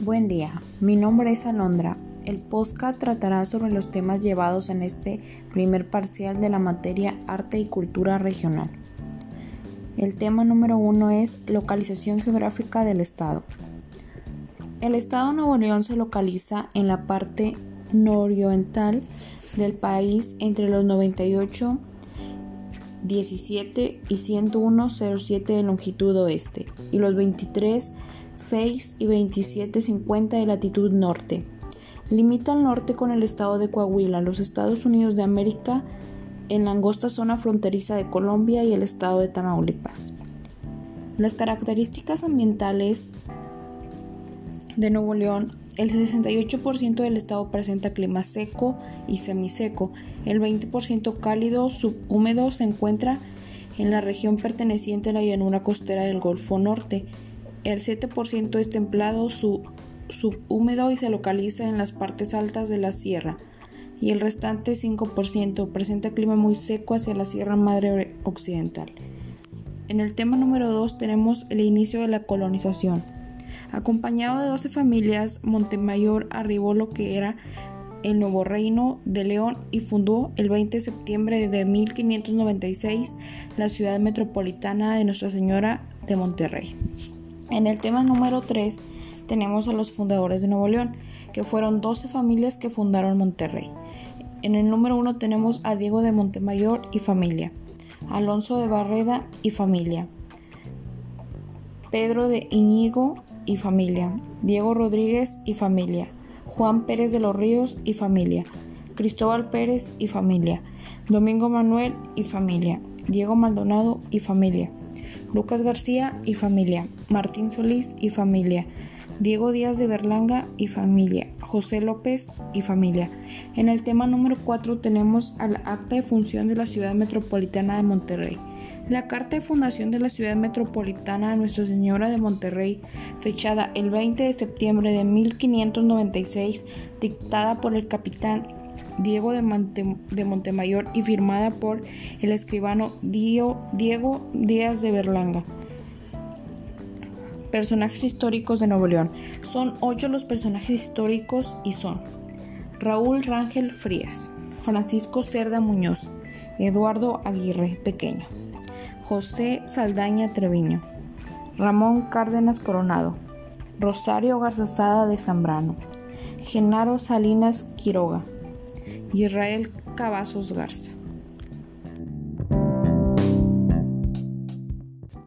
Buen día, mi nombre es Alondra. El podcast tratará sobre los temas llevados en este primer parcial de la materia Arte y Cultura Regional. El tema número uno es localización geográfica del Estado. El Estado de Nuevo León se localiza en la parte nororiental del país entre los 98 17 y 101.07 de longitud oeste y los 23 6 y 27.50 de latitud norte. Limita al norte con el estado de Coahuila, los Estados Unidos de América, en la angosta zona fronteriza de Colombia y el estado de Tamaulipas. Las características ambientales de Nuevo León, el 68% del estado presenta clima seco y semiseco, el 20% cálido subhúmedo se encuentra en la región perteneciente a la llanura costera del Golfo Norte, el 7% es templado subhúmedo y se localiza en las partes altas de la sierra, y el restante 5% presenta clima muy seco hacia la Sierra Madre Occidental. En el tema número 2 tenemos el inicio de la colonización. Acompañado de 12 familias, Montemayor arribó lo que era el nuevo reino de León y fundó el 20 de septiembre de 1596 la ciudad metropolitana de Nuestra Señora de Monterrey. En el tema número 3 tenemos a los fundadores de Nuevo León, que fueron 12 familias que fundaron Monterrey. En el número 1 tenemos a Diego de Montemayor y familia, Alonso de Barreda y familia, Pedro de Iñigo y familia, Diego Rodríguez y familia, Juan Pérez de los Ríos y familia, Cristóbal Pérez y familia, Domingo Manuel y familia, Diego Maldonado y familia, Lucas García y familia, Martín Solís y familia, Diego Díaz de Berlanga y familia, José López y familia. En el tema número 4 tenemos al acta de función de la ciudad metropolitana de Monterrey. La carta de fundación de la ciudad metropolitana de Nuestra Señora de Monterrey, fechada el 20 de septiembre de 1596, dictada por el capitán Diego de, Montemayor y firmada por el escribano Diego Díaz de Berlanga. Personajes históricos de Nuevo León. Son ocho los personajes históricos y son Raúl Rangel Frías, Francisco Cerda Muñoz, Eduardo Aguirre Pequeño, José Saldaña Treviño, Ramón Cárdenas Coronado, Rosario Garzazada de Zambrano, Genaro Salinas Quiroga, Israel Cavazos Garza.